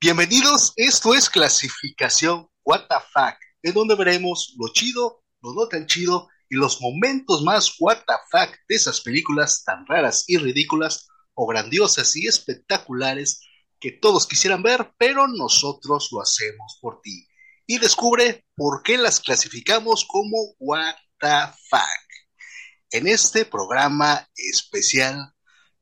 Bienvenidos, esto es clasificación What the en donde veremos lo chido, lo no tan chido y los momentos más What the de esas películas tan raras y ridículas o grandiosas y espectaculares que todos quisieran ver, pero nosotros lo hacemos por ti. Y descubre por qué las clasificamos como What the. En este programa especial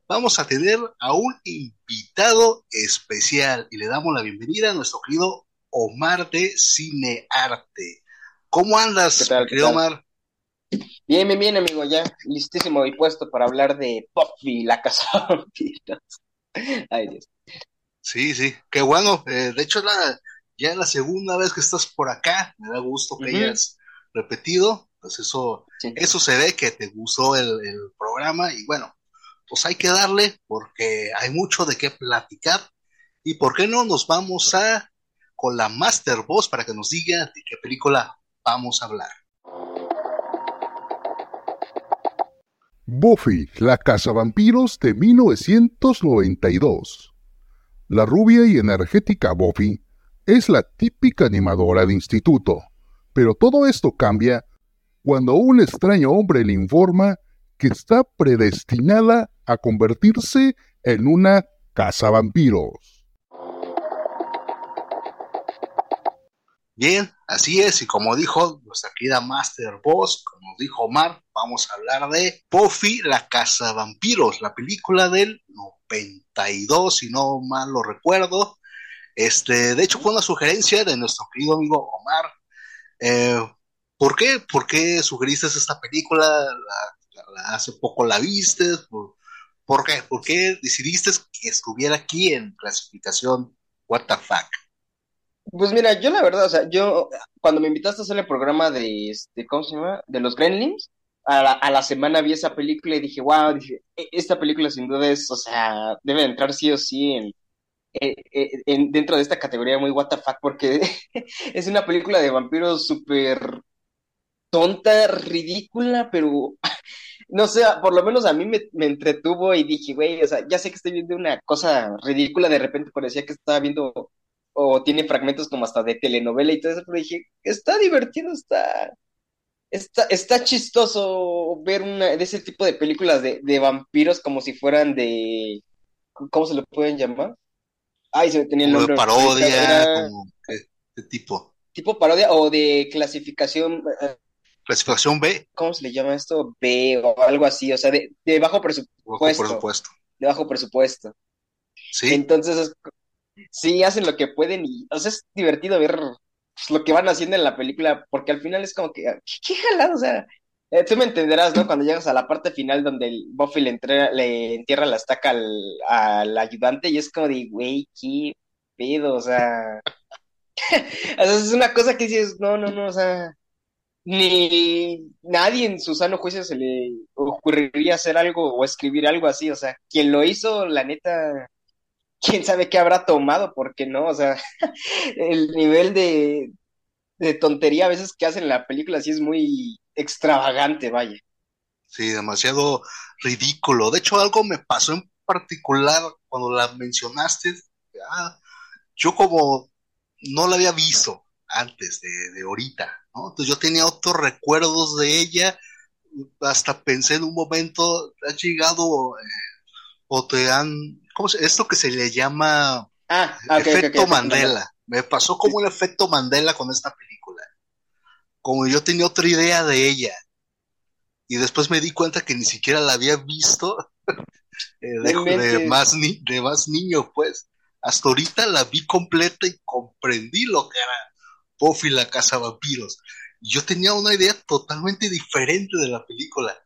vamos a tener a un invitado especial y le damos la bienvenida a nuestro querido Omar de Cinearte. ¿Cómo andas, ¿Qué tal, querido qué tal? Omar? Bien, bien, bien, amigo, ya listísimo y puesto para hablar de Buffy, la casa vampiros. Ay, Dios. Sí, sí, qué bueno. Eh, de hecho, la, ya es la segunda vez que estás por acá. Me da gusto que hayas repetido. Pues eso, Sí. eso se ve que te gustó el, el programa y bueno, pues hay que darle porque hay mucho de qué platicar. ¿Y por qué no nos vamos a con la Master Boss para que nos diga de qué película vamos a hablar? Buffy, la cazavampiros de 1992. La rubia y energética Buffy es la típica animadora de instituto, pero todo esto cambia cuando un extraño hombre le informa que está predestinada a convertirse en una cazavampiros. Bien, así es, y como dijo nuestra querida Master Boss, como dijo Omar, vamos a hablar de Buffy, la Casa Vampiros, la película del 92, si no mal lo recuerdo. Este, de hecho, fue una sugerencia de nuestro querido amigo Omar. Eh, ¿por qué? ¿Por qué sugeriste esta película? La- la- hace poco la viste. ¿Por, qué? ¿Por qué decidiste que estuviera aquí en clasificación What the fuck? Pues mira, yo la verdad, o sea, yo cuando me invitaste a hacer el programa de, este, ¿cómo se llama? De los Gremlins, a la, a la semana vi esa película y dije, wow, dije, "E- esta película sin duda es, o sea, debe entrar sí o sí en, en, en- dentro de esta categoría muy what the fuck, porque es una película de vampiros súper tonta, ridícula, pero no sé, por lo menos a mí me, me entretuvo y dije, güey, o sea, ya sé que estoy viendo una cosa ridícula, de repente parecía que estaba viendo, o tiene fragmentos como hasta de telenovela y todo eso, pero dije, está divertido, está, está, está chistoso ver una de ese tipo de películas de, de vampiros como si fueran de, ¿cómo se lo pueden llamar? Ay, se me tenía el de nombre. parodia, Era como ¿qué, qué tipo? tipo parodia o de clasificación, eh, Clasificación B, ¿cómo se le llama esto? B o algo así, o sea, de, de bajo presupuesto. por Puesto. supuesto. de bajo presupuesto. Sí, Entonces, es- sí hacen lo que pueden y, o sea, es divertido ver pues, lo que van haciendo en la película, porque al final es como que, ¿qué, qué jalado? O sea, eh, tú me entenderás, ¿no? Cuando llegas a la parte final donde el Buffy le, entre- le entierra la estaca al, al ayudante y es como de, güey, qué pedo, o sea, o sea, es una cosa que dices, no, no, no, o sea, ni nadie en su sano juicio se le ocurriría hacer algo o escribir algo así, o sea, quien lo hizo, la neta, quién sabe qué habrá tomado, porque no, o sea, el nivel de, de tontería a veces que hacen en la película sí es muy extravagante, vaya. sí, demasiado ridículo. De hecho, algo me pasó en particular cuando la mencionaste. ah, yo como no la había visto antes de, de ahorita, ¿no? Entonces yo tenía otros recuerdos de ella. Hasta pensé en un momento, has llegado eh, o te han, ¿cómo se, esto que se le llama Ah, efecto Mandela. Me pasó como el efecto Mandela con esta película. Como yo tenía otra idea de ella. Y después me di cuenta que ni siquiera la había visto eh, de, más ni- de más niño, pues. Hasta ahorita la vi completa y comprendí lo que era Buffy la Casa Vampiros. Yo tenía una idea totalmente diferente de la película.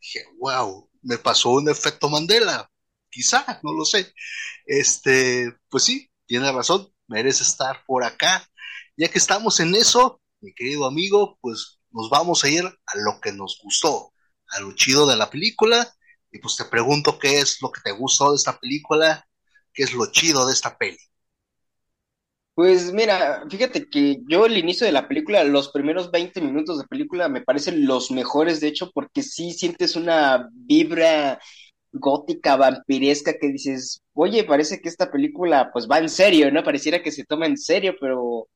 Dije, wow, me pasó un efecto Mandela. Quizá, no lo sé. Este, pues sí, tiene razón, merece estar por acá. Ya que estamos en eso, mi querido amigo, pues nos vamos a ir a lo que nos gustó, a lo chido de la película. Y pues te pregunto qué es lo que te gustó de esta película, qué es lo chido de esta peli. Pues mira, fíjate que yo el inicio de la película, los primeros 20 minutos de película me parecen los mejores, de hecho, porque sí sientes una vibra gótica, vampiresca, que dices, oye, parece que esta película pues va en serio, ¿no? Pareciera que se toma en serio, pero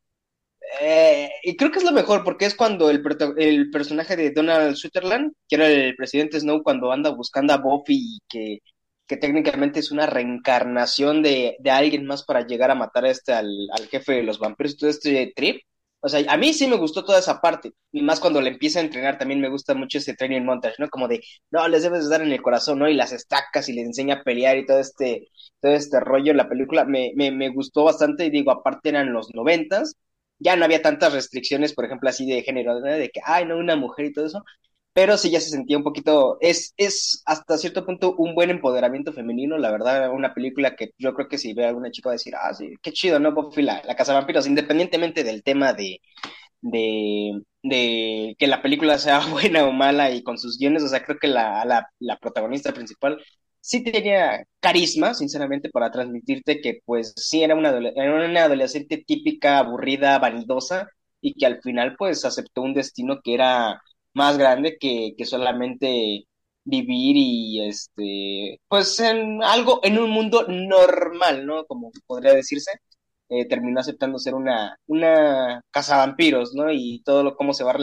eh, y creo que es lo mejor, porque es cuando el, el personaje de Donald Sutherland, que era el presidente Snow, cuando anda buscando a Buffy y que, que técnicamente es una reencarnación de, de, alguien más para llegar a matar a este, al, al jefe de los vampiros, todo este trip. O sea, a mí sí me gustó toda esa parte, y más cuando le empieza a entrenar, también me gusta mucho ese training montage, ¿no? Como de, no, les debes dar en el corazón, ¿no? Y las estacas y le enseña a pelear y todo este, todo este rollo en la película, me, me, me gustó bastante, y digo, aparte eran los noventas, ya no había tantas restricciones, por ejemplo, así de género, de que, ay, no, una mujer y todo eso, pero sí ya se sentía un poquito, es, es hasta cierto punto un buen empoderamiento femenino, la verdad, una película que yo creo que si ve a alguna chica va a decir, ah, sí, qué chido, ¿no? Buffy, la, la Casa Vampiros, independientemente del tema de, de, de que la película sea buena o mala y con sus guiones, o sea, creo que la, la, la protagonista principal sí tenía carisma, sinceramente, para transmitirte que pues sí era una, era una adolescente típica, aburrida, vanidosa, y que al final pues aceptó un destino que era más grande que, que solamente vivir y este pues en algo en un mundo normal no como podría decirse eh, terminó aceptando ser una una casa vampiros no y todo lo cómo se va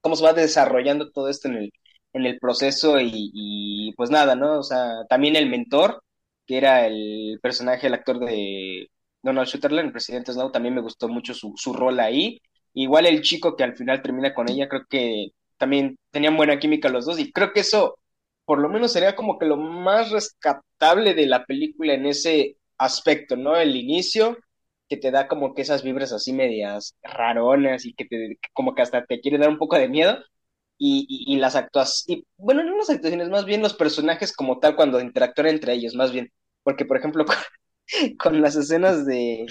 cómo se va desarrollando todo esto en el en el proceso y, pues nada, ¿no? O sea, también el mentor, que era el personaje, el actor de Donald Sutherland, el presidente Snow, también me gustó mucho su, su rol ahí. Igual el chico que al final termina con ella, creo que también tenían buena química los dos y creo que eso por lo menos sería como que lo más rescatable de la película en ese aspecto, ¿no? El inicio, que te da como que esas vibras así medias raronas y que te, como que hasta te quiere dar un poco de miedo, y, las actuaciones, bueno, no las actuaciones, más bien los personajes como tal cuando interactúan entre ellos, más bien, porque por ejemplo con, las escenas de,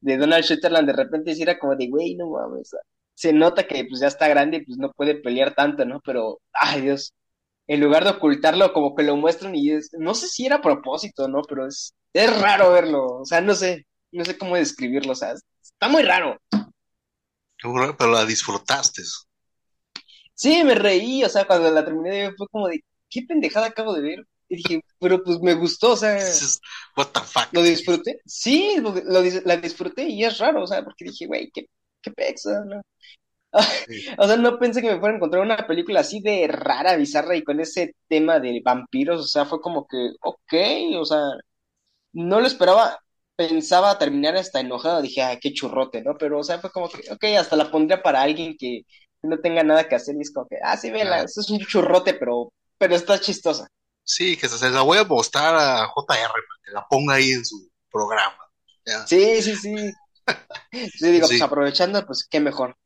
de Donald Sutherland de repente sí era como de, güey, no mames, se nota que pues ya está grande y pues no puede pelear tanto, ¿no? Pero, ay Dios, en lugar de ocultarlo, como que lo muestran y es, no sé si era a propósito, ¿no? Pero es, es raro verlo, o sea, no sé, no sé cómo describirlo, o sea, está muy raro. Pero la disfrutaste. Sí, me reí, o sea, cuando la terminé de ver fue como de, ¿qué pendejada acabo de ver? Y dije, pero pues me gustó, o sea, what the fuck. lo disfruté. Sí, lo, la disfruté y es raro, o sea, porque dije, güey, qué, qué pexa, ¿no? o sea, no pensé que me fuera a encontrar una película así de rara, bizarra y con ese tema de vampiros, o sea, fue como que, ok, o sea, no lo esperaba, pensaba terminar hasta enojado, dije, ay, qué churrote, ¿no? Pero, o sea, fue como que, ok, hasta la pondría para alguien que no tenga nada que hacer y es como que, ah, sí, vela, eso es un churrote, pero, pero está chistosa. Sí, que se, la voy a mostrar a JR para que la ponga ahí en su programa. Sí, sí, sí. sí, digo, pues aprovechando, pues qué mejor.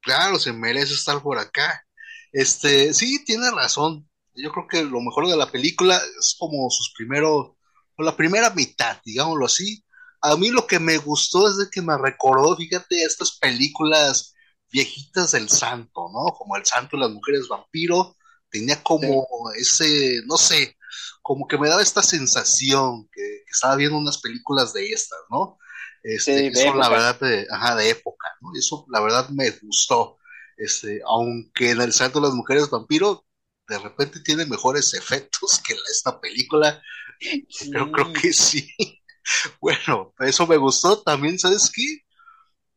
Claro, se merece estar por acá. Este, sí, tiene razón. Yo creo que lo mejor de la película es como sus primeros, la primera mitad, digámoslo así. A mí lo que me gustó es de que me recordó, fíjate, estas películas viejitas del santo, ¿no? Como el santo y las mujeres vampiro, tenía como ese, no sé, como que me daba esta sensación que, estaba viendo unas películas de estas, ¿no? Este, eso la verdad de, ajá, de época, ¿no? Eso la verdad me gustó. Este, aunque en el santo y las mujeres vampiro de repente tiene mejores efectos que esta película, pero creo que sí. Bueno, eso me gustó. También, ¿sabes qué?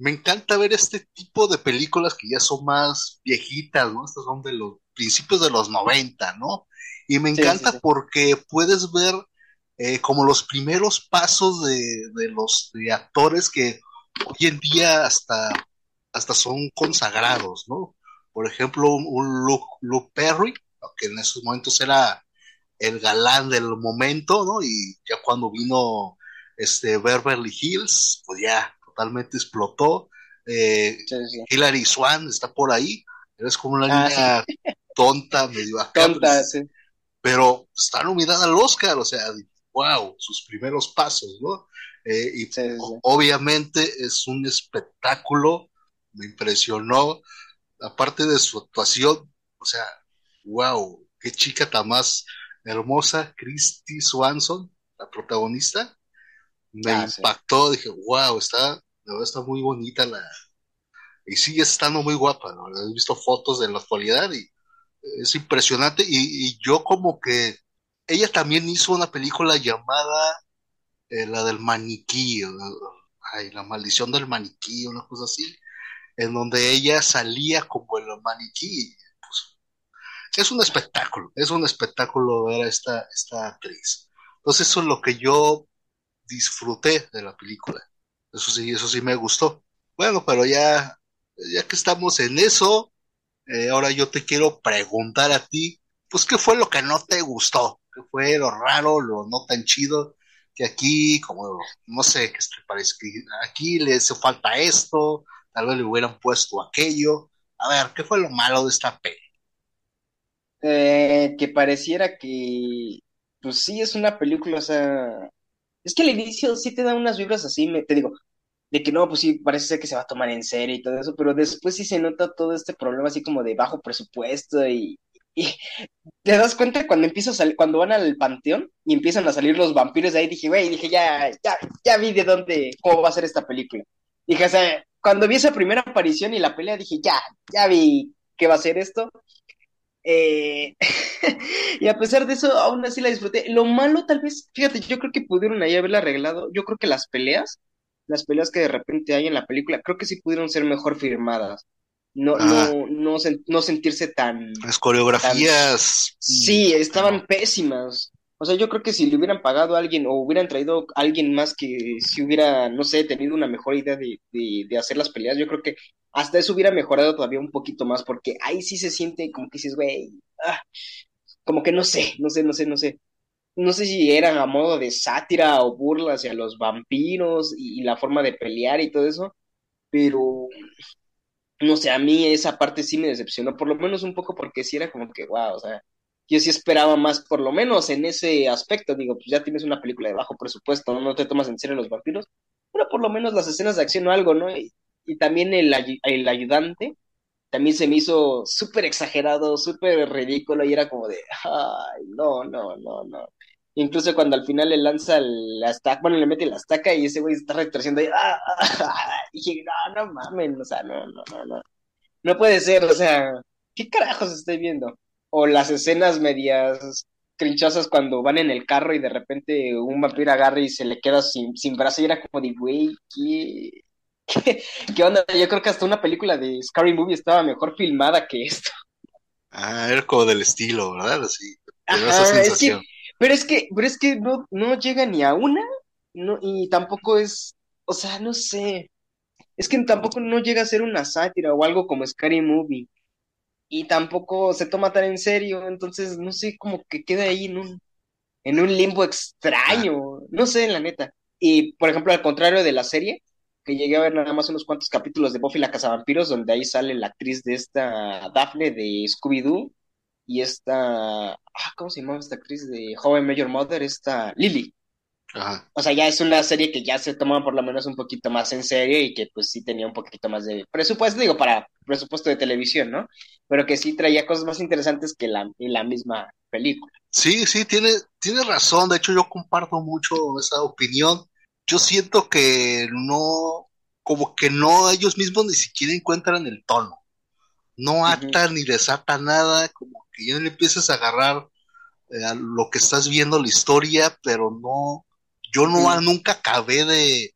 me encanta ver este tipo de películas que ya son más viejitas, ¿no? Estas son de los principios de los 90, ¿no? Y me encanta porque puedes ver eh, como los primeros pasos de, de los actores que hoy en día hasta, hasta son consagrados, ¿no? Por ejemplo, un, Luke, Perry, que en esos momentos era el galán del momento, ¿no? Y ya cuando vino este Beverly Hills, pues ya totalmente explotó. Eh, Hilary Swan está por ahí, eres como una ah, niña tonta, medio acá, tonta, pero está nominada al Oscar, o sea, wow, sus primeros pasos, ¿no? Eh, y obviamente es un espectáculo, me impresionó, aparte de su actuación, o sea, wow, qué chica tan más hermosa, Christy Swanson, la protagonista, me ah, impactó, dije, wow, está, está muy bonita la... Y sigue estando muy guapa, ¿no? He visto fotos de la actualidad y es impresionante y, yo como que... Ella también hizo una película llamada eh, la del maniquí, ay, la maldición del maniquí, una cosa así, en donde ella salía como el maniquí. Pues, es un espectáculo, es un espectáculo ver a esta, esta actriz. Entonces eso es lo que yo disfruté de la película. Eso sí, eso sí me gustó. Bueno, pero ya, ya que estamos en eso, eh, ahora yo te quiero preguntar a ti, pues, ¿qué fue lo que no te gustó? ¿Qué fue lo raro, lo no tan chido? Que aquí, como, no sé, que te parece que aquí le hace falta esto, tal vez le hubieran puesto aquello. A ver, ¿qué fue lo malo de esta peli? Eh, que pareciera que, pues sí, es una película, o sea, es que al inicio sí te da unas vibras así, me, te digo, de que no, pues sí, parece ser que se va a tomar en serio y todo eso, pero después sí se nota todo este problema así como de bajo presupuesto y, te das cuenta cuando salir, cuando van al panteón y empiezan a salir los vampiros de ahí, dije, güey, dije, ya, ya, ya vi de dónde, cómo va a ser esta película. Dije, o sea, cuando vi esa primera aparición y la pelea, dije, ya, ya vi qué va a ser esto. Eh, y a pesar de eso, aún así la disfruté. Lo malo, tal vez, fíjate, yo creo que pudieron ahí haberla arreglado. Yo creo que las peleas, las peleas que de repente hay en la película, creo que sí pudieron ser mejor firmadas. No, no, no, no, sentirse tan. Las coreografías. sí, estaban pésimas. O sea, yo creo que si le hubieran pagado a alguien o hubieran traído a alguien más que si hubiera, no sé, tenido una mejor idea de, de, hacer las peleas, yo creo que hasta eso hubiera mejorado todavía un poquito más, porque ahí sí se siente como que dices, güey, ah, como que no sé, no sé, no sé, no sé. No sé si eran a modo de sátira o burla hacia los vampiros y, la forma de pelear y todo eso, pero no sé, a mí esa parte sí me decepcionó, por lo menos un poco porque sí era como que, wow, o sea, yo sí esperaba más, por lo menos en ese aspecto, digo, pues ya tienes una película de bajo presupuesto, no, te tomas en serio los vampiros, pero por lo menos las escenas de acción o algo, ¿no? Y, también el, el ayudante, también se me hizo súper exagerado, súper ridículo, y era como de, ay, no, no, no, no. Incluso cuando al final le lanza la estaca, bueno, le mete la estaca y ese güey está retorciendo y, ah, y dije, no, no mames, o sea, no, no, no, no. No puede ser, o sea, ¿qué carajos estoy viendo? o las escenas medias crinchosas cuando van en el carro y de repente un vampiro agarra y se le queda sin, sin brazo y era como de, güey, ¿qué, ¿qué, onda? Yo creo que hasta una película de Scary Movie estaba mejor filmada que esto. Ah, era como del estilo, ¿verdad? Así. es que, pero es que, pero es que no, no llega ni a una, no, y tampoco es, o sea, no sé, es que tampoco no llega a ser una sátira o algo como Scary Movie y tampoco se toma tan en serio, entonces no sé, como que queda ahí en un, en un limbo extraño, no sé, la neta. Y por ejemplo, al contrario de la serie, que llegué a ver nada más unos cuantos capítulos de Buffy la Cazavampiros, donde ahí sale la actriz de esta Daphne de Scooby-Doo y esta, ah, ¿cómo se llama esta actriz de Joven Major Mother? Esta Lily. O sea, ya es una serie que ya se toma por lo menos un poquito más en serio y que pues sí tenía un poquito más de presupuesto, digo, para presupuesto de televisión, ¿no? Pero que sí traía cosas más interesantes que la, la misma película. Sí, sí, tiene, tiene razón. De hecho, yo comparto mucho esa opinión. Yo siento que no, como que no, ellos mismos ni siquiera encuentran el tono. No atan ni desatan nada, como que ya le empiezas a agarrar eh, a lo que estás viendo la historia, pero no, yo no nunca acabé de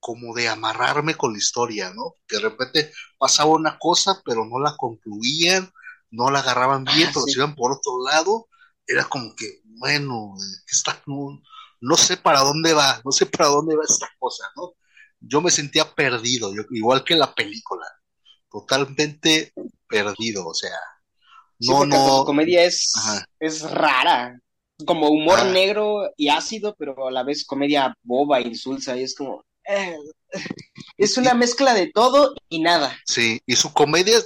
como de amarrarme con la historia, ¿no? Que de repente pasaba una cosa, pero no la concluían, no la agarraban bien, ah, pero se iban por otro lado, era como que, bueno, está, no, no, sé para dónde va, no sé para dónde va esta cosa, ¿no? Yo me sentía perdido, igual que la película, totalmente perdido, o sea, no, no. comedia es, es rara como humor ah. negro y ácido, pero a la vez comedia boba, insulsa, y es como... Eh, es una mezcla de todo y nada. Sí, y su comedia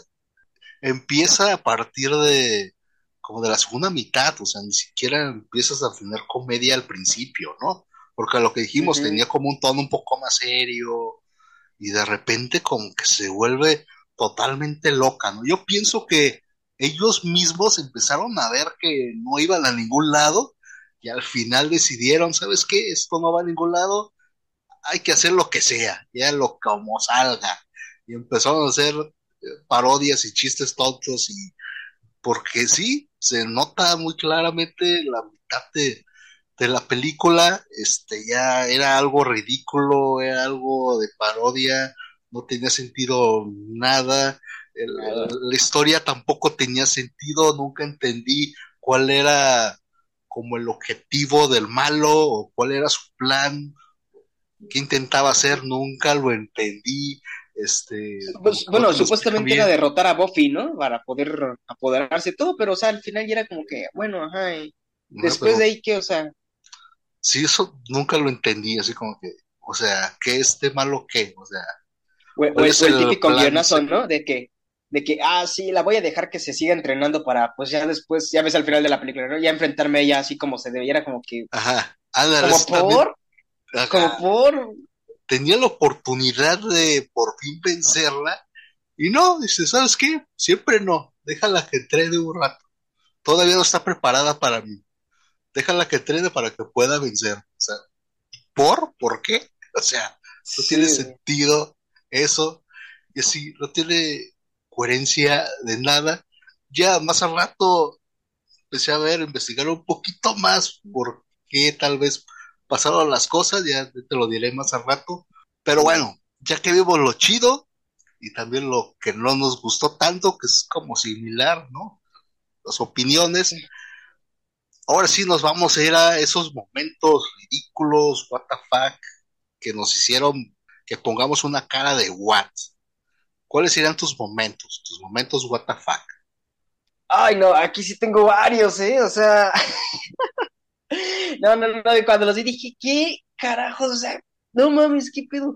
empieza a partir de como de la segunda mitad, o sea, ni siquiera empiezas a tener comedia al principio, ¿no? Porque lo que dijimos tenía como un tono un poco más serio y de repente como que se vuelve totalmente loca, ¿no? Yo pienso que ellos mismos empezaron a ver que no iban a ningún lado y al final decidieron, ¿sabes qué? Esto no va a ningún lado, hay que hacer lo que sea, ya lo como salga. Y empezaron a hacer eh, parodias y chistes tontos y porque sí, se nota muy claramente la mitad de, de la película, este, ya era algo ridículo, era algo de parodia, no tenía sentido nada, la historia tampoco tenía sentido, nunca entendí cuál era como el objetivo del malo o cuál era su plan, qué intentaba hacer, nunca lo entendí. Este, pues, bueno, supuestamente era derrotar a Buffy, ¿no? Para poder apoderarse de todo, pero o sea, al final ya era como que, bueno, ajá, después de ahí que, o sea, sí, eso nunca lo entendí, así como que, o sea, ¿qué este malo qué? O sea, o, el, típico guionazo, ¿no? De que, de que, ah, sí, la voy a dejar que se siga entrenando para, pues ya después, ya ves al final de la película, ¿no? Ya enfrentarme a ella así como se debiera, como que. Ajá, como por. Como por. Tenía la oportunidad de por fin vencerla, y no, dice, ¿sabes qué? Siempre no, déjala que entrene un rato. Todavía no está preparada para mí déjala que entrene para que pueda vencer. O sea, ¿por? ¿Por qué? O sea, no tiene sentido eso. Y así, no tiene coherencia de nada. Ya más al rato empecé a ver, investigar un poquito más por qué tal vez pasaron las cosas, ya te lo diré más al rato. Pero bueno, ya que vimos lo chido y también lo que no nos gustó tanto, que es como similar, ¿no? Las opiniones ahora sí nos vamos a ir a esos momentos ridículos, what the fuck, que nos hicieron que pongamos una cara de what. ¿Cuáles serían tus momentos? Tus momentos what the fuck. Ay, no, aquí sí tengo varios, ¿eh? O sea. no, no, no, cuando los vi dije, ¿qué carajos? O sea, no mames, ¿qué pedo?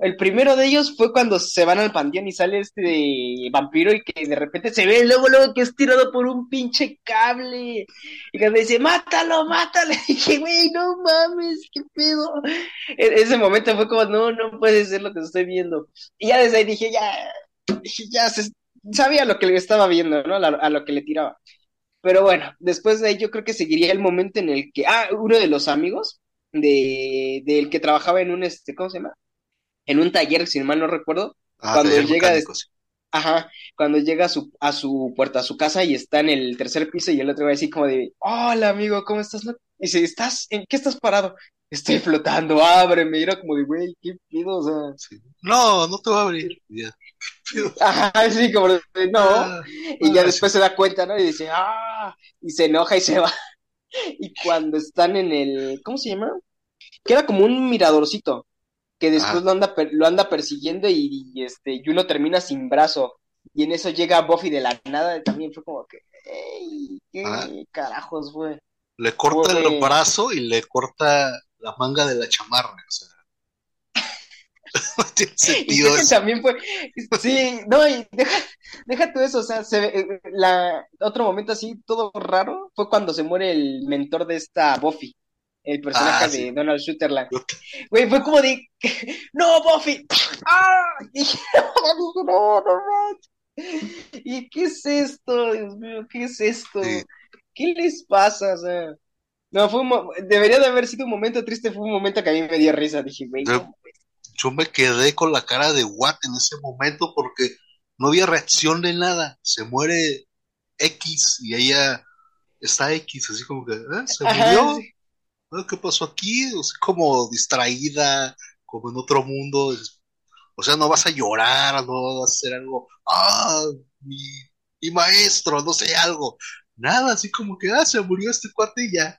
El primero de ellos fue cuando se van al panteón y sale este vampiro y que de repente se ve luego, luego que es tirado por un pinche cable. Y que me dice, mátalo, mátalo. Dije, güey, no mames, qué pedo. E-, ese momento fue como, no, no puede ser lo que estoy viendo. Y ya desde ahí dije, ya, ya sabía lo que le estaba viendo, ¿no? A, lo que le tiraba. Pero bueno, después de ahí yo creo que seguiría el momento en el que, ah, uno de los amigos de, del que trabajaba en un, este, ¿cómo se llama? En un taller, si mal no recuerdo, ah, cuando llega ajá, cuando llega a su, a su puerta, a su casa y está en el tercer piso y el otro va a decir como de, hola amigo, ¿cómo estás? Y dice, ¿estás, en qué estás parado? Estoy flotando, ábreme, y era como de, güey, qué pido, o sea. No, no te va a abrir. Ajá, sí, como de, no. Ah, y ya después se da cuenta, ¿no? Y dice, ah, y se enoja y se va. y cuando están en el, ¿cómo se llama? Queda como un miradorcito que después lo anda lo anda persiguiendo y, este y uno termina sin brazo. Y en eso llega Buffy de la nada y también fue como que ey, qué carajos fue le corta el brazo y le corta la manga de la chamarra o sea. No tiene sentido también fue sí no y deja, deja tú eso o sea se ve, la otro momento así todo raro fue cuando se muere el mentor de esta Buffy el personaje ah, de Donald Sutherland. Güey, fue como de, no, Buffy. ¡Ah! Y no, no, no, ¿Y qué es esto? Dios mío, ¿qué es esto? ¿Qué les pasa? O sea, no, fue un, debería de haber sido un momento triste, fue un momento que a mí me dio risa. Dije, güey, yo, yo me quedé con la cara de what en ese momento porque no había reacción de nada. Se muere X y ella está X, así como que, ¿eh? ¿Se murió? ¿Qué pasó aquí? O sea, como distraída, como en otro mundo. O sea, no vas a llorar, no vas a hacer algo, ah, mi, maestro, no sé, algo. Nada, así como que, ah, se murió este cuate y ya.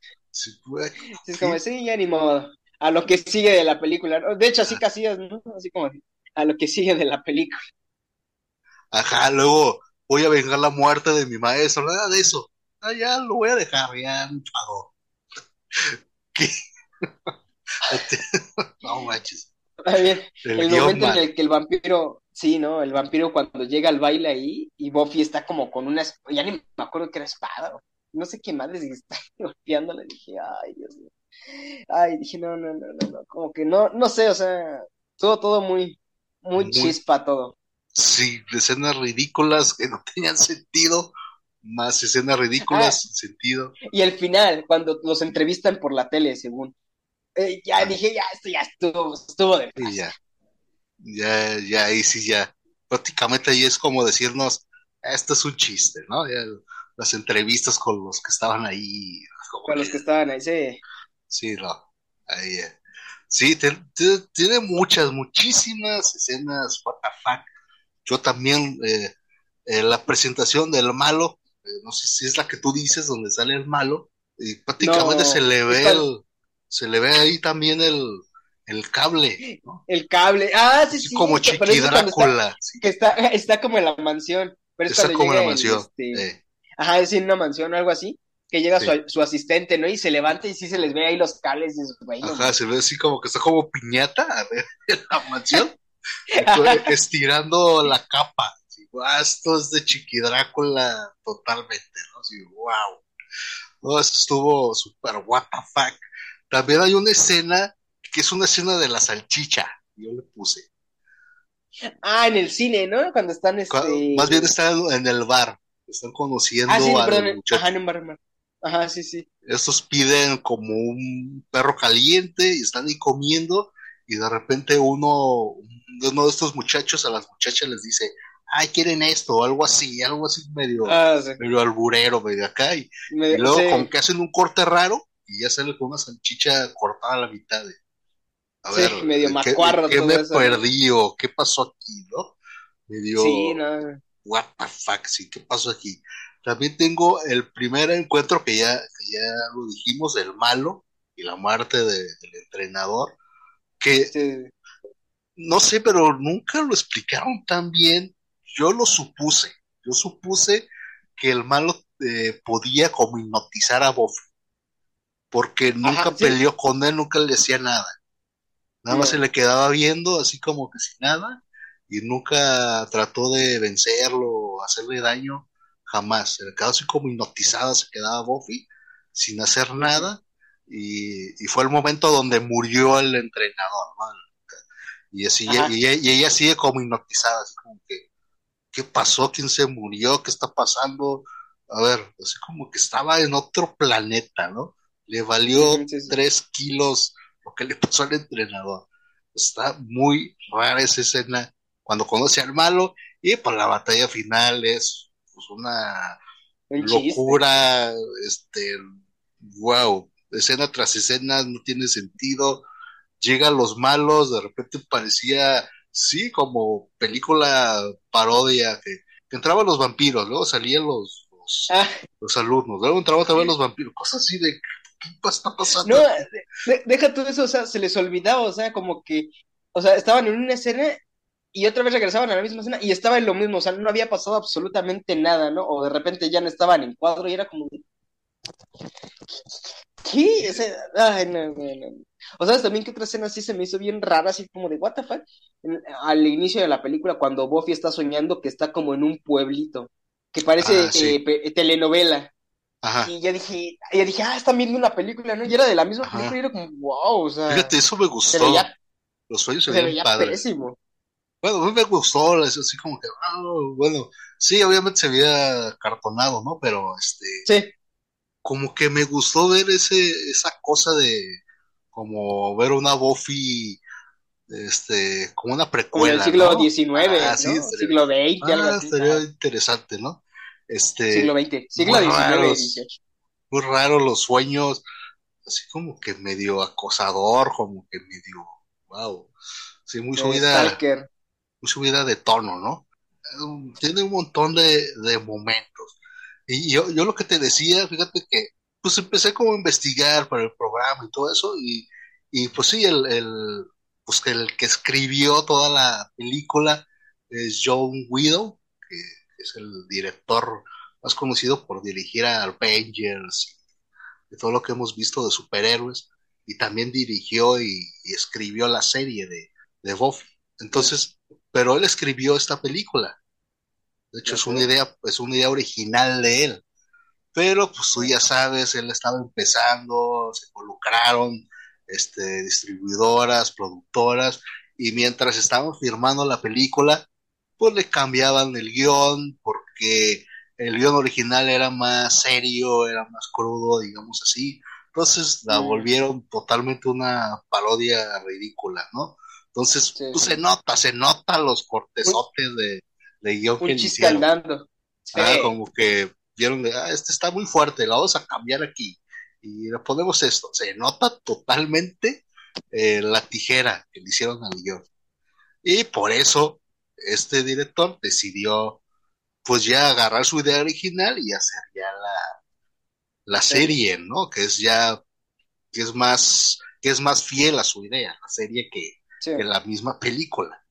es como, sí, ya ni modo. A lo que sigue de la película. De hecho, así casi es, ¿no? Así como, a lo que sigue de la película. Ajá, luego voy a vengar la muerte de mi maestro, nada de eso. Ah, ya lo voy a dejar, ya, enfado. no manches. El, momento en el que el vampiro, sí, ¿no? El vampiro cuando llega al baile ahí y Buffy está como con una, ya ni me acuerdo que era espada, no sé qué madre, está golpeándola, dije, ay, Dios mío. Ay, dije, no, no, no, no, no, como que no, no sé, o sea, todo, todo muy, muy, chispa todo. Sí, escenas ridículas que no tenían sentido, más escenas ridículas sin sentido. Y el final, cuando los entrevistan por la tele, según. Eh, ya ah. dije, ya, esto ya estuvo, estuvo de ya, ya, ya, ahí sí, ya. Prácticamente ahí es como decirnos, esto es un chiste, ¿no? las entrevistas con los que estaban ahí. Con los que estaban ahí, sí. Sí, no. Ahí, eh. Sí, tiene muchas, muchísimas escenas, what the fuck. Yo también, eh, eh, la presentación del malo, no sé si es la que tú dices, donde sale el malo, y prácticamente se le ve el, se le ve ahí también el, el cable, El cable, ah, sí, sí. Como Chiqui Drácula. Que está, está como en la mansión. Pero está como en la mansión. Este, ajá, es en una mansión o algo así. Que llega su, su, asistente, ¿no? Y se levanta y sí se les ve ahí los de su Ajá, se ve así como que está como piñata en la mansión. estirando la capa. Ah, esto es de Chiqui Drácula totalmente, ¿no? Así, wow. No, esto estuvo súper what the fuck. También hay una escena que es una escena de la salchicha. Yo le puse. Ah, en el cine, ¿no? Cuando están este... más bien están en el bar. Están conociendo ah, sí, a perdón, Ajá, en un bar, Ajá, sí, sí. Estos piden como un perro caliente y están ahí comiendo y de repente uno, uno de estos muchachos a las muchachas les dice, ay, quieren esto, o algo así, algo así medio, ah, medio alburero, medio acá, y, luego como que hacen un corte raro y ya sale con una salchicha cortada a la mitad de, a ver, medio ¿qué, me perdí o qué pasó aquí, no? Medio, sí, no. what the fuck, sí, ¿qué pasó aquí? También tengo el primer encuentro que ya, ya lo dijimos, del malo y la muerte del entrenador, que no sé, pero nunca lo explicaron tan bien. Yo lo supuse, yo supuse que el malo eh, podía como hipnotizar a Buffy, porque nunca peleó con él, nunca le decía nada. Nada más se le quedaba viendo así como que sin nada y nunca trató de vencerlo o hacerle daño, jamás. Se le quedó así como hipnotizada, se quedaba Buffy sin hacer nada y, fue el momento donde murió el entrenador, Y, así, y, ella sigue como hipnotizada, así como que, ¿qué pasó? ¿Quién se murió? ¿Qué está pasando? A ver, así como que estaba en otro planeta, ¿no? Le valió tres kilos lo que le pasó al entrenador. Está muy rara esa escena cuando conoce al malo y por pues, la batalla final es pues, una locura, este, wow, escena tras escena no tiene sentido, llegan los malos, de repente parecía, sí, como película parodia, que, entraban los vampiros, luego salían los, los, ah. los alumnos, luego entraban también los vampiros, cosas así de ¿qué está pasando? No, deja todo eso, o sea, se les olvidaba, o sea, como que, o sea, estaban en una escena y otra vez regresaban a la misma escena y estaba en lo mismo, o sea, no había pasado absolutamente nada, ¿no? O de repente ya no estaban en cuadro y era como... ¿Qué? O sea, ay, no, no, no. O sea, también que otra escena así se me hizo bien rara, así como de, ¿what the fuck? Al inicio de la película, cuando Buffy está soñando que está como en un pueblito, que parece ah, eh, telenovela. Y ya dije, ya dije, ah, están viendo una película, ¿no? Y era de la misma película y era como, wow, o sea. Fíjate, eso me gustó. Los sueños se, veían padres. Bueno, a mí me gustó, así como que, ah, bueno, sí, obviamente se había cartonado, ¿no? Pero, este. Sí. Como que me gustó ver ese, esa cosa de, como ver una Buffy, este, como una precuela. Como el siglo XIX, ah, ¿no? siglo XX, algo ah, así. Estaría interesante, ¿no? Este, siglo XX, siglo XIX, Muy raro los sueños, así como que medio acosador, como que medio, wow, sí, muy subida, muy subida de tono, ¿no? Tiene un montón de, de momentos. Y yo, yo lo que te decía, fíjate que, pues empecé como a investigar para el programa y todo eso, y, y pues sí, el, el, pues que el que escribió toda la película es John Widow, que es el director más conocido por dirigir a Avengers y, todo lo que hemos visto de superhéroes, y también dirigió y, escribió la serie de, de Buffy. Entonces, pero él escribió esta película. De hecho, es una idea, es una idea original de él. Pero, pues tú ya sabes, él estaba empezando, se involucraron este, distribuidoras, productoras, y mientras estaban firmando la película, pues le cambiaban el guion porque el guion original era más serio, era más crudo, digamos así. Entonces la volvieron totalmente una parodia ridícula, ¿no? Entonces, pues se nota, se nota los cortesotes de, de guion que hicieron. Ah, como que vieron, ah, este está muy fuerte, la vamos a cambiar aquí. Y le ponemos esto, se nota totalmente eh, la tijera que le hicieron al guion. Y por eso este director decidió pues ya agarrar su idea original y hacer ya la, la serie, ¿no? Que es ya, que es más, que es más fiel a su idea, la serie que, la misma película.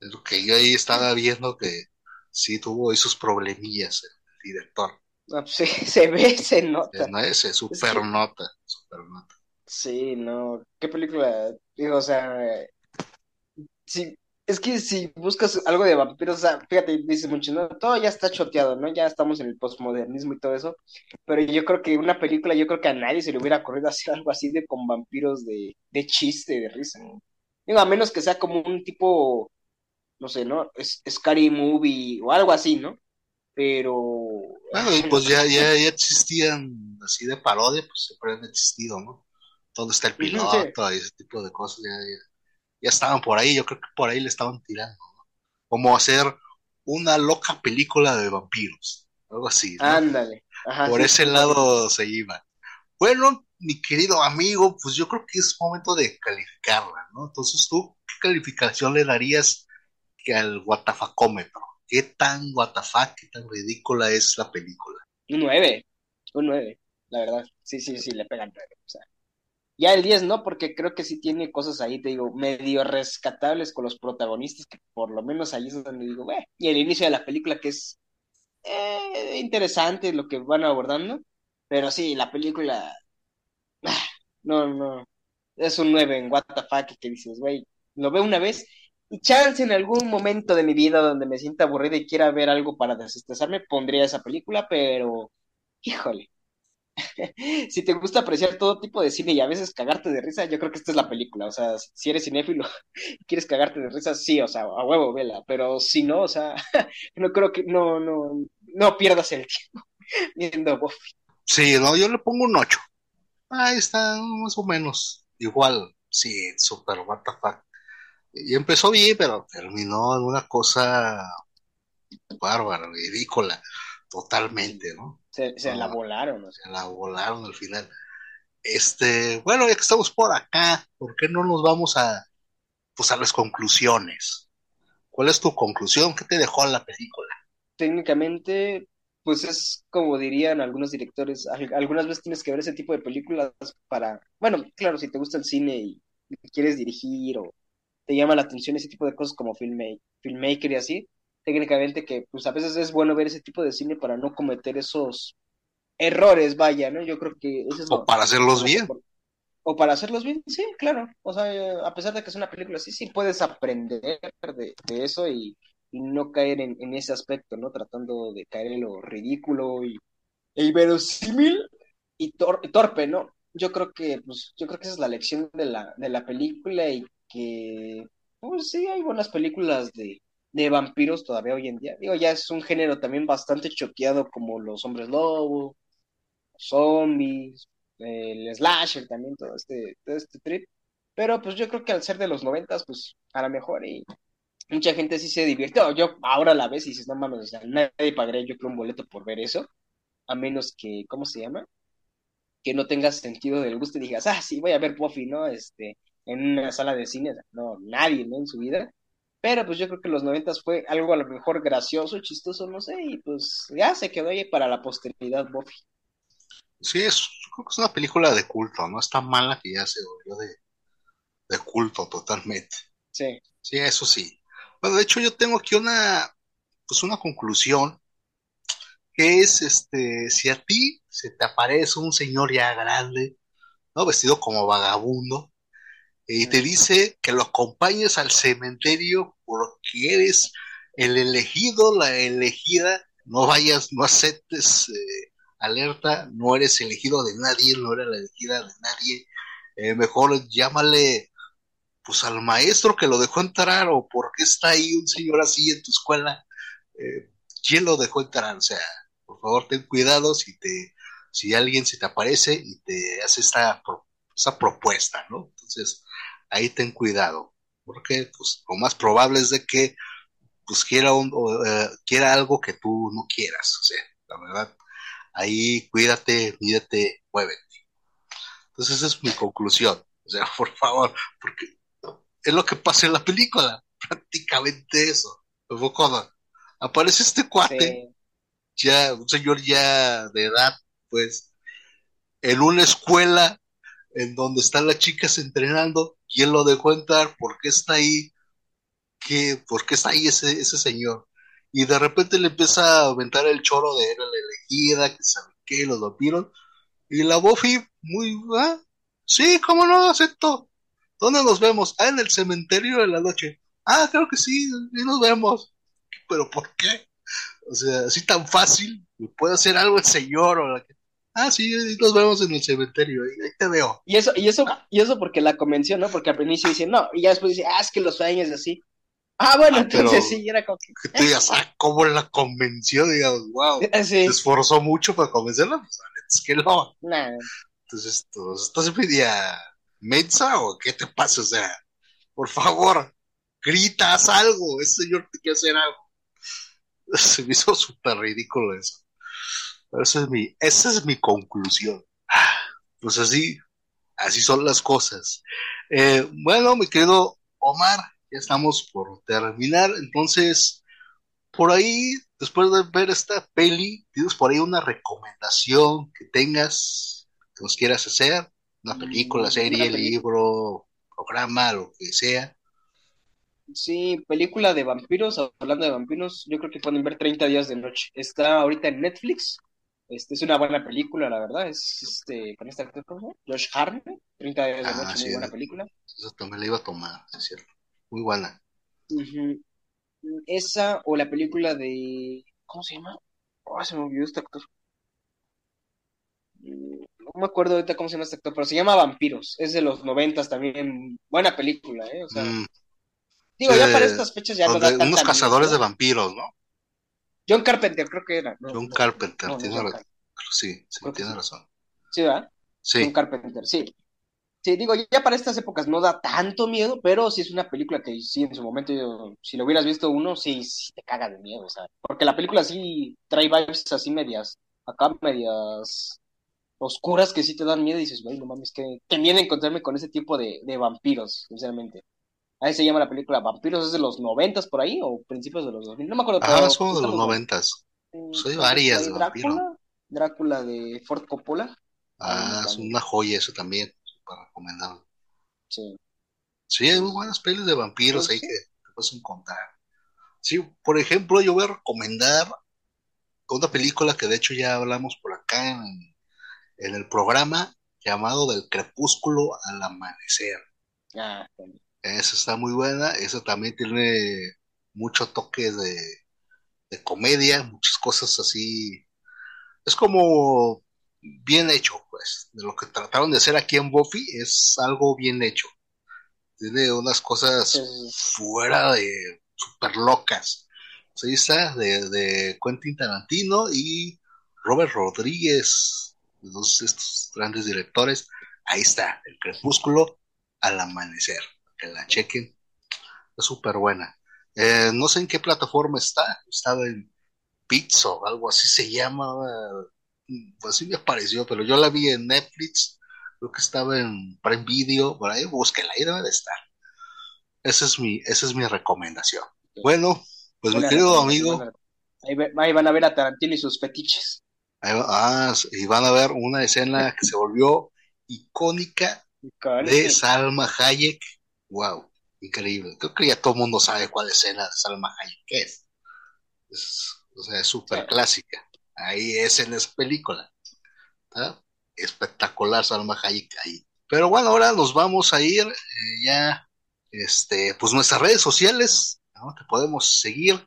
Es lo que yo ahí estaba viendo que sí tuvo esos problemillas el director. No, sí, se ve, se nota. No, ese, super nota, super nota. Sí, no, qué película, digo, o sea, sí, es que si buscas algo de vampiros, o sea, fíjate, dices mucho, ¿no? Todo ya está choteado, ¿no? Ya estamos en el postmodernismo y todo eso. Pero yo creo que una película, yo creo que a nadie se le hubiera ocurrido hacer algo así de con vampiros de, de chiste, de risa. Digo, a menos que sea como un tipo, no sé, ¿no? Es, Scary Movie o algo así, ¿no? Pero. Bueno, pues ya, ya, ya existían así de parodia, pues siempre han existido, ¿no? Todo está el piloto y ese tipo de cosas, ya, ya ya estaban por ahí, yo creo que por ahí le estaban tirando, ¿no? Como hacer una loca película de vampiros, algo así. ¿no? Ándale. por ese lado se iba. Bueno, mi querido amigo, pues yo creo que es momento de calificarla, ¿no? Entonces tú, ¿qué calificación le darías que al guatafacómetro? ¿Qué tan guatafac, qué tan ridícula es la película? Un 9, un 9, la verdad. Sí, sí, sí, le pegan. O sea, ya el 10 no, porque creo que sí tiene cosas ahí, te digo, medio rescatables con los protagonistas, que por lo menos ahí es donde digo, bueno, y el inicio de la película que es eh, interesante lo que van abordando, pero sí, la película, ah, no, no, es un 9 en fuck, que dices, güey, lo veo una vez y chance en algún momento de mi vida donde me sienta aburrida y quiera ver algo para desestresarme, pondría esa película, pero, híjole, si te gusta apreciar todo tipo de cine y a veces cagarte de risa, yo creo que esta es la película. O sea, si eres cinéfilo y quieres cagarte de risa, sí, o sea, a huevo, vela. Pero si no, o sea, no creo que, no, no, no pierdas el tiempo viendo Buffy. Sí, no, yo le pongo un 8. Ahí está, más o menos. Igual, sí, super what the fuck. Y empezó bien, pero terminó en una cosa bárbara, ridícula, totalmente, ¿no? Se, la volaron. Se la volaron al final. Este, bueno, ya que estamos por acá, ¿por qué no nos vamos a, pues a las conclusiones? ¿Cuál es tu conclusión? ¿Qué te dejó la película? Técnicamente, pues es como dirían algunos directores, algunas veces tienes que ver ese tipo de películas para, bueno, claro, si te gusta el cine y, quieres dirigir o te llama la atención ese tipo de cosas como filmmaker, filmmaker y así, técnicamente que pues a veces es bueno ver ese tipo de cine para no cometer esos errores, vaya, ¿no? Yo creo que eso es O para hacerlos bien. O para hacerlos bien, sí, claro. O sea, a pesar de que es una película así, sí puedes aprender de, eso y, no caer en, ese aspecto, ¿no? Tratando de caer en lo ridículo y e inverosímil y torpe, ¿no? Yo creo que, pues, yo creo que esa es la lección de la, de la película y que, pues sí, hay buenas películas de, de vampiros todavía hoy en día. Digo, ya es un género también bastante choqueado como los hombres lobo, zombies, el slasher también, todo este, todo este trip. Pero pues yo creo que al ser de los noventas, pues a lo mejor y mucha gente sí se divierte. yo ahora la ves y dices, no mames, o sea, nadie pagaría yo creo un boleto por ver eso, a menos que, ¿cómo se llama? Que no tengas sentido del gusto y digas, ah, sí, voy a ver Buffy, ¿no? Este, en una sala de cine, no, nadie, ¿no? En su vida. Pero pues yo creo que los noventas fue algo a lo mejor gracioso, chistoso, no sé, y pues ya se quedó ahí para la posteridad Buffy. Sí, es, creo que es una película de culto, no está mala que ya se volvió de, de culto totalmente. Sí. Sí, eso sí. Bueno, de hecho yo tengo aquí una, pues una conclusión, que es, este, si a ti se te aparece un señor ya grande, ¿no? Vestido como vagabundo, y te dice que lo acompañes al cementerio porque eres el elegido, la elegida, no vayas, no aceptes eh, alerta, no eres elegido de nadie, no eres la elegida de nadie, eh, mejor llámale pues al maestro que lo dejó entrar o por qué está ahí un señor así en tu escuela, eh, ¿quién lo dejó entrar? O sea, por favor ten cuidado si te, si alguien se te aparece y te hace esta, esta propuesta, ¿no? Entonces, ahí ten cuidado, porque pues lo más probable es de que pues quiera, un, eh, quiera algo que tú no quieras, o sea, la verdad, ahí cuídate, mídete, muévete. Entonces esa es mi conclusión. O sea, por favor, porque es lo que pasa en la película, prácticamente eso. Aparece este cuate, ya, un señor ya de edad, pues, en una escuela en donde están las chicas entrenando, ¿quién lo dejó entrar? ¿Por qué está ahí? ¿Qué, ¿Por qué está ahí ese, ese señor? Y de repente le empieza a aventar el choro de era la elegida, que sabe qué, los vampiros. Y la Buffy, muy, ¿ah? Sí, cómo no, acepto. ¿Dónde nos vemos? Ah, en el cementerio de la noche. Ah, creo que sí, y nos vemos. ¿Pero por qué? O sea, así tan fácil, puede hacer algo el señor o la que... Ah, sí, nos vemos en el cementerio, ahí te veo. Y eso, y eso, y eso porque la convención, ¿no? Porque al inicio dice, no, y ya después dice, ah, es que los sueños así. Ah, bueno, ah, entonces sí, era como que... tú digas, ah, cómo la convenció, digamos, wow. Sí. Se esforzó mucho para convencerla, pues es que no. Nah. Entonces, ¿estás media mensa o qué te pasa? O sea, por favor, gritas algo, ese señor te quiere hacer algo. Se me hizo súper ridículo eso. Esa es mi, esa es mi conclusión. Pues así, así son las cosas. Eh, bueno, mi querido Omar, ya estamos por terminar. Entonces, por ahí, después de ver esta peli, ¿tienes por ahí una recomendación que tengas, que nos quieras hacer? Una película, mm, serie, libro, programa, lo que sea. Sí, película de vampiros, hablando de vampiros, yo creo que pueden ver 30 días de noche. Está ahorita en Netflix. Este es una buena película, la verdad. Es este con este actor. Josh Hartnett, 30 días de ah, noche, muy buena película. Eso también la iba a tomar, es cierto. Muy buena. Esa o la película de ¿cómo se llama? Oh, se me olvidó este actor. Mm, no me acuerdo ahorita cómo se llama este actor, pero se llama Vampiros. Es de los noventas también. Buena película, ¿eh? O sea, mm. Digo, ya para estas fechas ya no da Unos cazadores de vampiros, ¿no? John Carpenter, creo que era. John Carpenter, tiene razón. Sí, sí, tiene razón. Sí, ¿verdad? Sí. John Carpenter, sí. Sí, digo, ya para estas épocas no da tanto miedo, pero sí es una película que sí, en su momento, si lo hubieras visto uno, sí, sí te caga de miedo, ¿sabes? Porque la película sí trae vibes así medias, acá medias oscuras que sí te dan miedo y dices, güey, no mames, que, que miedo encontrarme con ese tipo de, de vampiros, sinceramente. Ahí se llama la película Vampiros, ¿es de los noventas por ahí o principios de los 2000? No me acuerdo. Ah, son de los noventas. Soy varias de Drácula, Drácula de Ford Coppola. Ah, es una joya eso también, para recomendar. Sí. Sí, hay muy buenas pelis de vampiros ahí que te puedes encontrar. Sí, por ejemplo, yo voy a recomendar una película que de hecho ya hablamos por acá en, en el programa llamado Del Crepúsculo al Amanecer. Ah, también. Esa está muy buena. Esa también tiene mucho toque de, comedia, muchas cosas así. Es como bien hecho, pues. De lo que trataron de hacer aquí en Buffy es algo bien hecho. Tiene unas cosas fuera de super locas. ahí está, de, de Quentin Tarantino y Robert Rodríguez, dos estos grandes directores. Ahí está, El Crepúsculo al amanecer que la chequen. Es súper buena. Eh, no sé en qué plataforma está. Estaba en Pizza o algo así se llama. Pues sí me apareció, pero yo la vi en Netflix. Creo que estaba en Prime Video. Por ahí, búsquela, ahí debe de estar. Esa es mi, esa es mi recomendación. Bueno, pues mi querido amigo. Ahí, van a ver a Tarantino y sus fetiches. ah, y van a ver una escena que se volvió icónica de Salma Hayek wow, increíble. Creo que ya todo el mundo sabe cuál escena de Salma Hayek es. o sea, es súper clásica. Ahí es en esa película. Espectacular Salma Hayek ahí. Pero bueno, ahora nos vamos a ir eh, ya, este, pues nuestras redes sociales, ¿no? Te podemos seguir.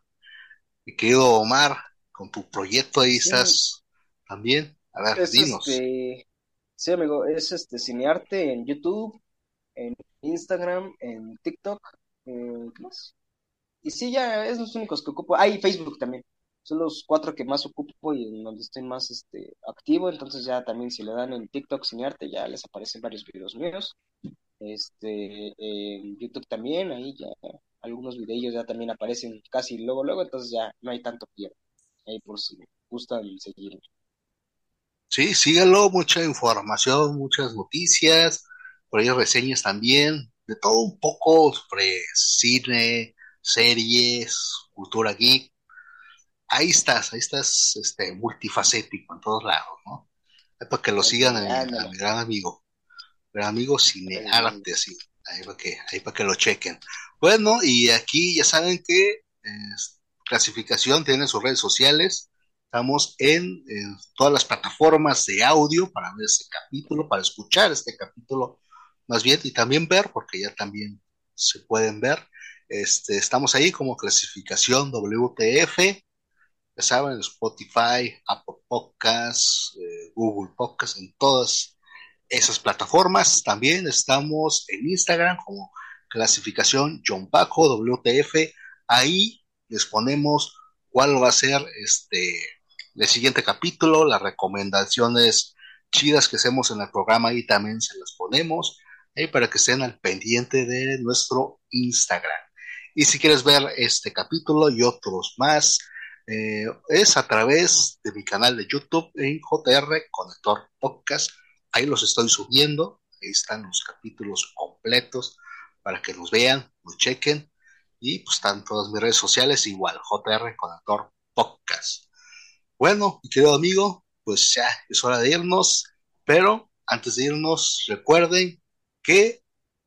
Mi querido Omar, con tu proyecto ahí estás también. A ver, dinos. Este, sí, amigo, es este Cinearte en YouTube, en Instagram, en TikTok, ¿qué más? Y sí, ya es los únicos que ocupo. Ah, Facebook también. Son los cuatro que más ocupo y en donde estoy más este, activo. Entonces ya también si le dan en TikTok sin arte, ya les aparecen varios videos míos. Este, en YouTube también, ahí ya algunos videos ya también aparecen casi luego, luego, entonces ya no hay tanto tiempo. Ahí por si gustan seguirme. Sí, síganlo, mucha información, muchas noticias, por ahí reseñas también, de todo un poco sobre cine, series, cultura geek. Ahí estás, ahí estás este, multifacético en todos lados, ¿no? para que lo sigan a mi, gran amigo, gran amigo Cinearte, así, ahí para que, ahí para que lo chequen. Bueno, y aquí ya saben que clasificación tiene sus redes sociales, estamos en, en, todas las plataformas de audio para ver este capítulo, para escuchar este capítulo más bien, y también ver, porque ya también se pueden ver. Este, estamos ahí como clasificación WTF, ya saben, Spotify, Apple Podcasts, eh, Google Podcasts, en todas esas plataformas. También estamos en Instagram como clasificación John Paco WTF. Ahí les ponemos cuál va a ser este el siguiente capítulo, las recomendaciones chidas que hacemos en el programa y también se las ponemos para que estén al pendiente de nuestro Instagram. Y si quieres ver este capítulo y otros más, eh, es a través de mi canal de YouTube en JR Conector Podcast. Ahí los estoy subiendo. Ahí están los capítulos completos para que los vean, los chequen. Y pues están todas mis redes sociales igual, JR Conector Podcast. Bueno, mi querido amigo, pues ya es hora de irnos. Pero antes de irnos, recuerden que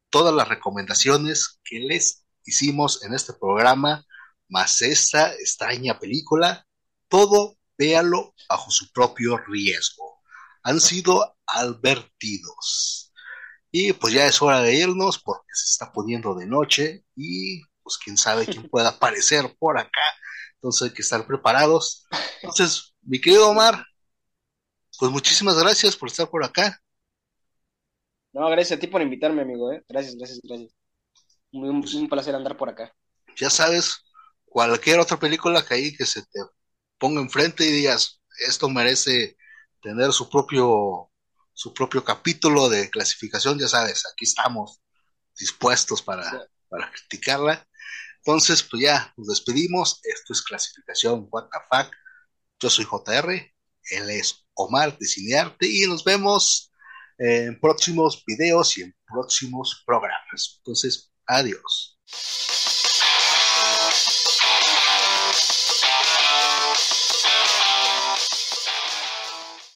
todas las recomendaciones que les hicimos en este programa, más esta extraña película, todo véalo bajo su propio riesgo. Han sido advertidos. Y pues ya es hora de irnos porque se está poniendo de noche y pues quién sabe quién pueda aparecer por acá. Entonces hay que estar preparados. Entonces, mi querido Omar, pues muchísimas gracias por estar por acá. No, gracias a ti por invitarme, amigo, ¿eh? Gracias, gracias, gracias. Un, un placer andar por acá. Ya sabes, cualquier otra película que ahí que se te ponga enfrente y digas, esto merece tener su propio, su propio capítulo de clasificación, ya sabes, aquí estamos dispuestos para, para criticarla. Entonces, pues ya, nos despedimos. Esto es clasificación What the fuck. Yo soy JR, él es Omar de Cinearte y nos vemos en próximos videos y en próximos programas. Entonces, adiós.